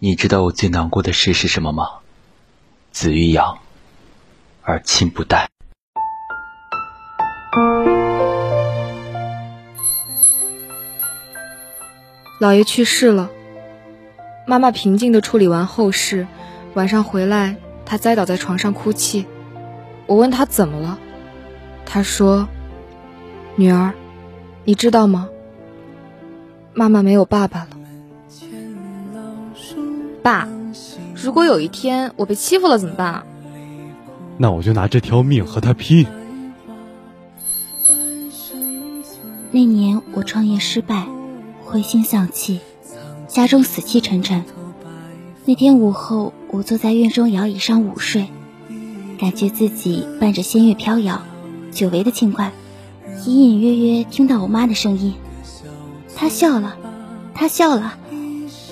你知道我最难过的事是什么吗？子欲养而亲不待。姥爷去世了，妈妈平静的处理完后事，晚上回来，她栽倒在床上哭泣。我问她怎么了，她说：“女儿，你知道吗？妈妈没有爸爸了。”爸，如果有一天我被欺负了怎么办啊？那我就拿这条命和他拼。那年我创业失败。灰心丧气，家中死气沉沉。那天午后，我坐在院中摇椅上午睡，感觉自己伴着仙乐飘摇，久违的轻快。隐隐约约听到我妈的声音，她笑了，她笑了。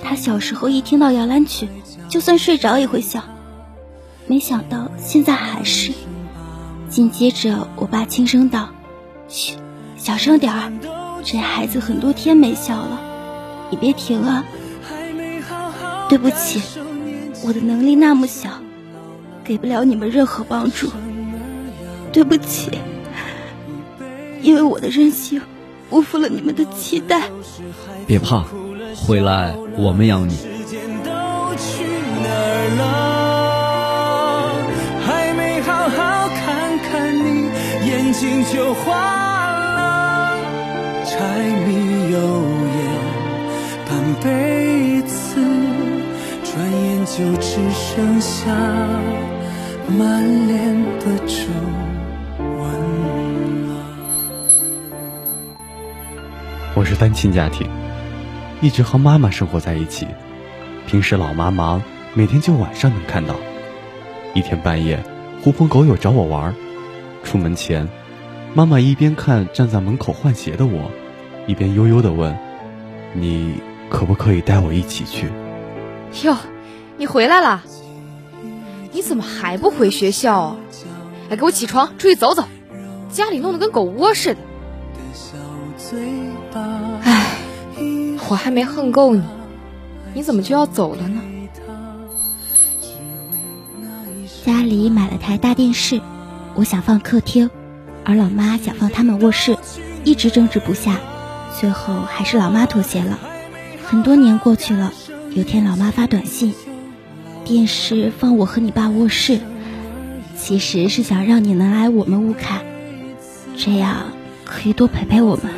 他小时候一听到摇篮曲，就算睡着也会笑。没想到现在还是。紧接着，我爸轻声道：“嘘，小声点儿。”这孩子很多天没笑了，你别停啊！对不起，我的能力那么小，给不了你们任何帮助。对不起，因为我的任性，辜负了你们的期待。别怕，回来我们养你。还没好好看看你，眼睛就柴米油盐半辈子，转眼就只剩下满脸的皱纹了。我是单亲家庭，一直和妈妈生活在一起。平时老妈忙，每天就晚上能看到。一天半夜，狐朋狗友找我玩，出门前，妈妈一边看站在门口换鞋的我。一边悠悠的问：“你可不可以带我一起去？”哟，你回来了？你怎么还不回学校啊？来，给我起床，出去走走。家里弄得跟狗窝似的。我还没恨够你，你怎么就要走了呢？家里买了台大电视，我想放客厅，而老妈想放他们卧室，一直争执不下。最后还是老妈妥协了。很多年过去了，有天老妈发短信，电视放我和你爸卧室，其实是想让你能来我们屋看，这样可以多陪陪我们。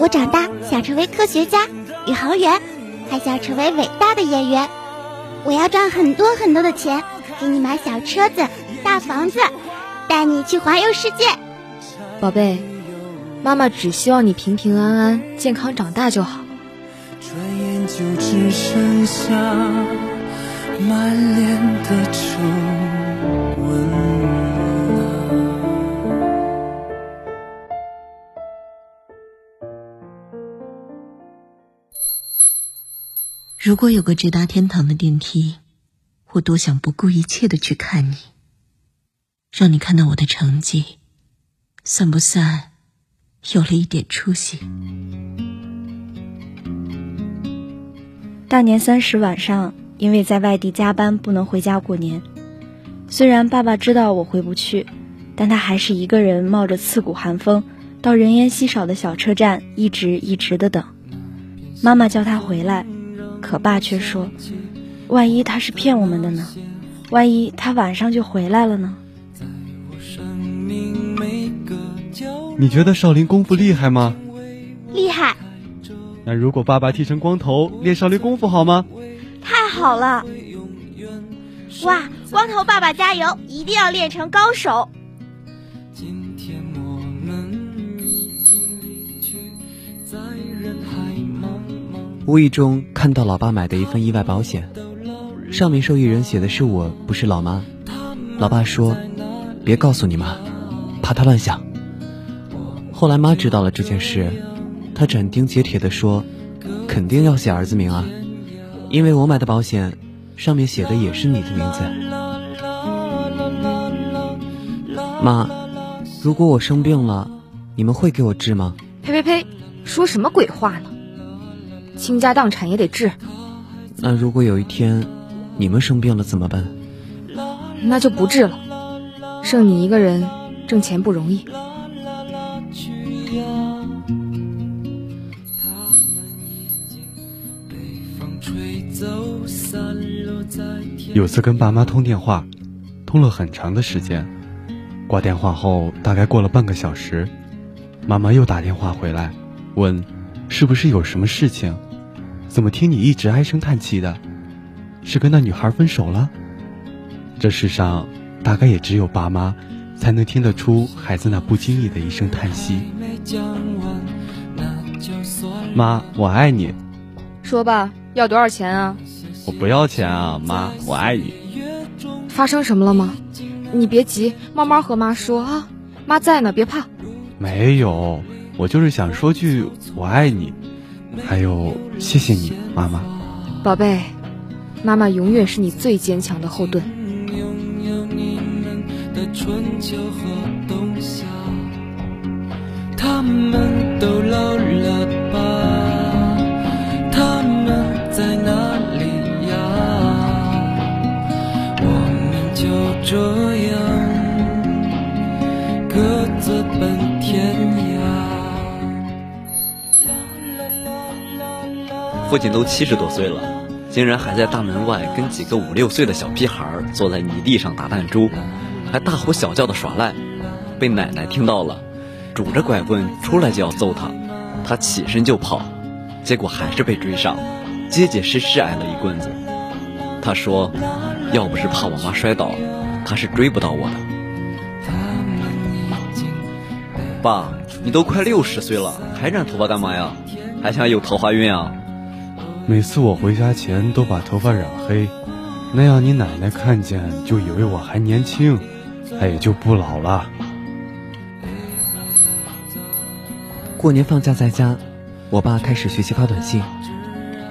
我长大想成为科学家、宇航员，还想成为伟大的演员。我要赚很多很多的钱，给你买小车子、大房子，带你去环游世界，宝贝。妈妈只希望你平平安安、健康长大就好。转眼就只剩下满脸的皱如果有个直达天堂的电梯，我多想不顾一切的去看你，让你看到我的成绩，算不算？有了一点出息。大年三十晚上，因为在外地加班，不能回家过年。虽然爸爸知道我回不去，但他还是一个人冒着刺骨寒风，到人烟稀少的小车站，一直一直的等。妈妈叫他回来，可爸却说：“万一他是骗我们的呢？万一他晚上就回来了呢？”你觉得少林功夫厉害吗？厉害。那如果爸爸剃成光头练少林功夫好吗？太好了！哇，光头爸爸加油，一定要练成高手。无意中看到老爸买的一份意外保险，上面受益人写的是我，不是老妈。老爸说：“别告诉你妈，怕她乱想。”后来妈知道了这件事，她斩钉截铁地说：“肯定要写儿子名啊，因为我买的保险上面写的也是你的名字。”妈，如果我生病了，你们会给我治吗？呸呸呸，说什么鬼话呢？倾家荡产也得治，那如果有一天你们生病了怎么办？那就不治了。剩你一个人挣钱不容易。有次跟爸妈通电话，通了很长的时间。挂电话后，大概过了半个小时，妈妈又打电话回来，问：“是不是有什么事情？怎么听你一直唉声叹气的？是跟那女孩分手了？”这世上，大概也只有爸妈，才能听得出孩子那不经意的一声叹息。妈，我爱你。说吧，要多少钱啊？我不要钱啊，妈，我爱你。发生什么了吗？你别急，慢慢和妈说啊。妈在呢，别怕。没有，我就是想说句我爱你，还有谢谢你，妈妈。宝贝，妈妈永远是你最坚强的后盾。他们都老了吧？父亲都七十多岁了，竟然还在大门外跟几个五六岁的小屁孩坐在泥地上打弹珠，还大呼小叫的耍赖，被奶奶听到了，拄着拐棍出来就要揍他，他起身就跑，结果还是被追上。结结实实挨了一棍子。他说：“要不是怕我妈摔倒，他是追不到我的。”爸，你都快六十岁了，还染头发干嘛呀？还想有桃花运啊？每次我回家前都把头发染黑，那样你奶奶看见就以为我还年轻，她也就不老了。过年放假在家，我爸开始学习发短信。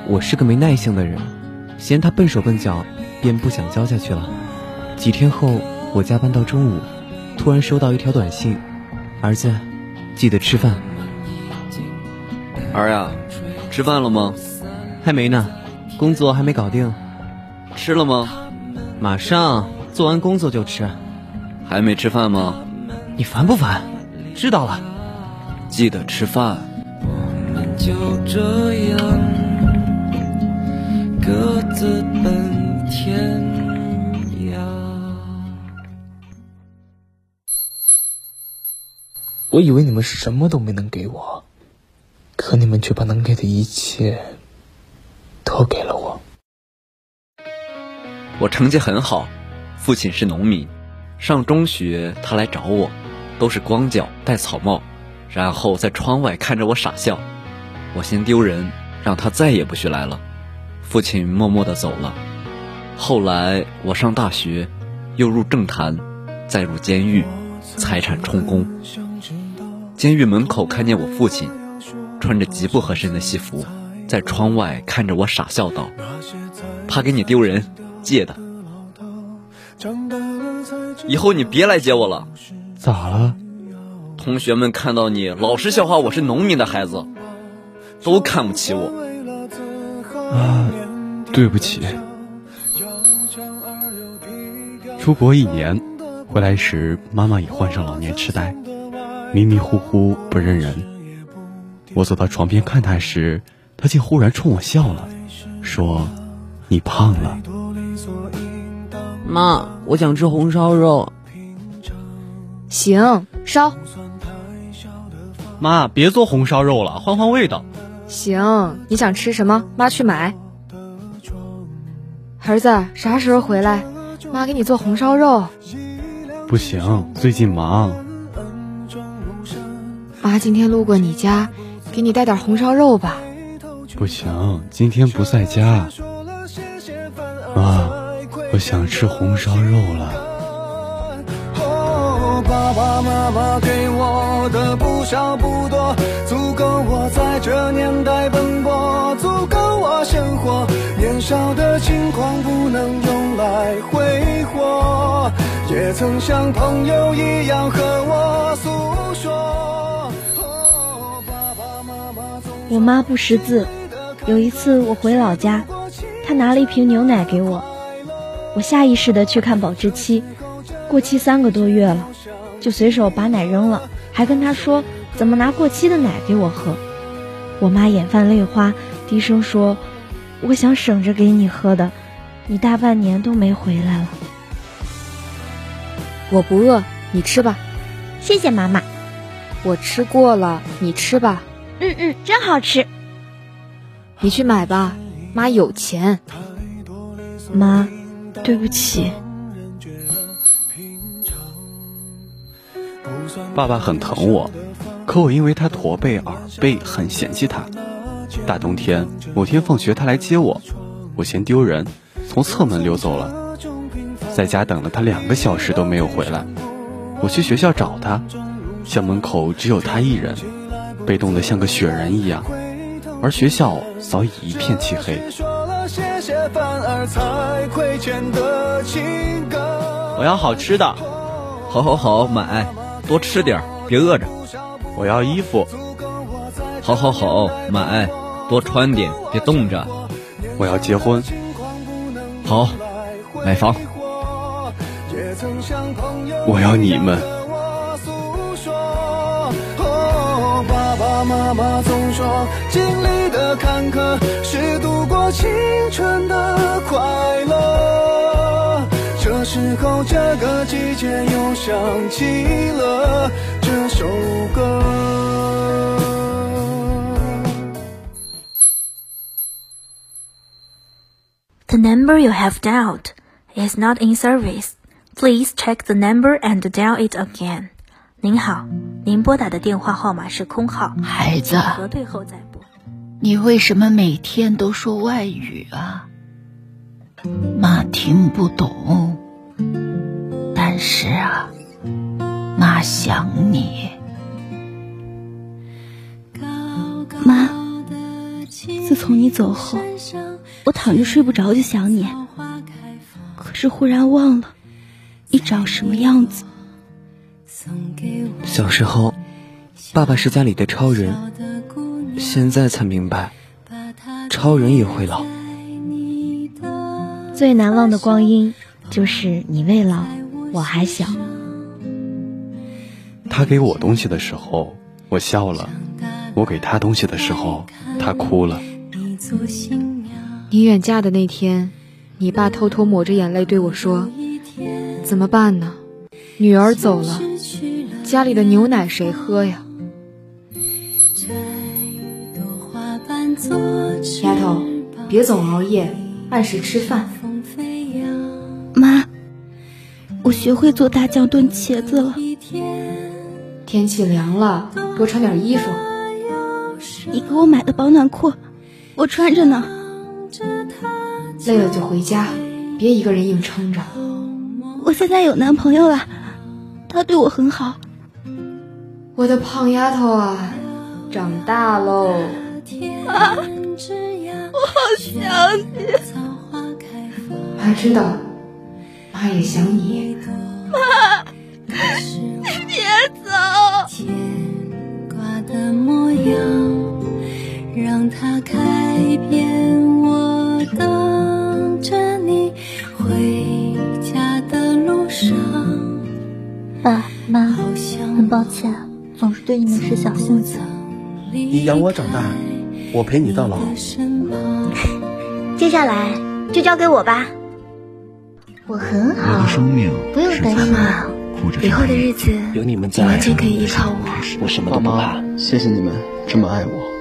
我是个没耐性的人，嫌他笨手笨脚，便不想教下去了。几天后，我加班到中午，突然收到一条短信：“儿子，记得吃饭。”儿呀，吃饭了吗？还没呢，工作还没搞定。吃了吗？马上做完工作就吃。还没吃饭吗？你烦不烦？知道了，记得吃饭。我们就这样。各自奔天涯。我以为你们什么都没能给我，可你们却把能给的一切都给了我。我成绩很好，父亲是农民。上中学，他来找我，都是光脚戴草帽，然后在窗外看着我傻笑。我嫌丢人，让他再也不许来了。父亲默默地走了。后来我上大学，又入政坛，再入监狱，财产充公。监狱门口看见我父亲，穿着极不合身的西服，在窗外看着我傻笑道：“怕给你丢人，借的。以后你别来接我了。”咋了？同学们看到你，老是笑话我是农民的孩子，都看不起我。啊，对不起。出国一年，回来时妈妈已患上老年痴呆，迷迷糊糊不认人。我走到床边看她时，她竟忽然冲我笑了，说：“你胖了。”妈，我想吃红烧肉。行，烧。妈，别做红烧肉了，换换味道。行，你想吃什么？妈去买。儿子，啥时候回来？妈给你做红烧肉。不行，最近忙。妈今天路过你家，给你带点红烧肉吧。不行，今天不在家。妈，我想吃红烧肉了。爸爸妈妈给我的不少不多，足够我在这年代奔波，足够我生活。年少的轻狂不能用来挥霍，也曾像朋友一样和我诉说。我妈不识字，有一次我回老家，他拿了一瓶牛奶给我，我下意识的去看保质期，过期三个多月了，就随手把奶扔了，还跟他说怎么拿过期的奶给我喝。我妈眼泛泪花，低声说：“我想省着给你喝的，你大半年都没回来了。”我不饿，你吃吧。谢谢妈妈，我吃过了，你吃吧。嗯嗯，真好吃。你去买吧，妈有钱。妈，对不起。爸爸很疼我，可我因为他驼背、耳背，很嫌弃他。大冬天，某天放学他来接我，我嫌丢人，从侧门溜走了。在家等了他两个小时都没有回来，我去学校找他，校门口只有他一人，被冻得像个雪人一样，而学校早已一片漆黑。我要好吃的，好好好，买，多吃点，别饿着。我要衣服，好好好，买，多穿点，别冻着。我要结婚，好，买房。我要你们。妈妈总说，经历的坎坷是度过青春的快乐。这时候，这个季节又想起了这首歌。The number you have dialed is not in service. Please check the number and dial it again. 您好，您拨打的电话号码是空号。孩子，核对后再拨。你为什么每天都说外语啊？妈听不懂，但是啊，妈想你。妈，自从你走后，我躺着睡不着就想你，可是忽然忘了。你长什么样子？小时候，爸爸是家里的超人，现在才明白，超人也会老。最难忘的光阴，就是你未老，我还小。他给我东西的时候，我笑了；我给他东西的时候，他哭了。你远嫁的那天，你爸偷偷抹着眼泪对我说。怎么办呢？女儿走了，家里的牛奶谁喝呀？丫头，别总熬夜，按时吃饭。妈，我学会做大酱炖茄子了。天气凉了，多穿点衣服。你给我买的保暖裤，我穿着呢。累了就回家，别一个人硬撑着。我现在有男朋友了，他对我很好。我的胖丫头啊，长大喽！啊，我好想你。妈知道，妈也想你。妈，你别走。牵挂的模样让它改变我等着你回家的路上。爸妈，很抱歉，总是对你们使小性子。你养我长大，我陪你到老。接下来就交给我吧，我很好，不用担心啊。以后的日子有你们在，完全可以依靠我。我什么都不怕。谢谢你们这么爱我。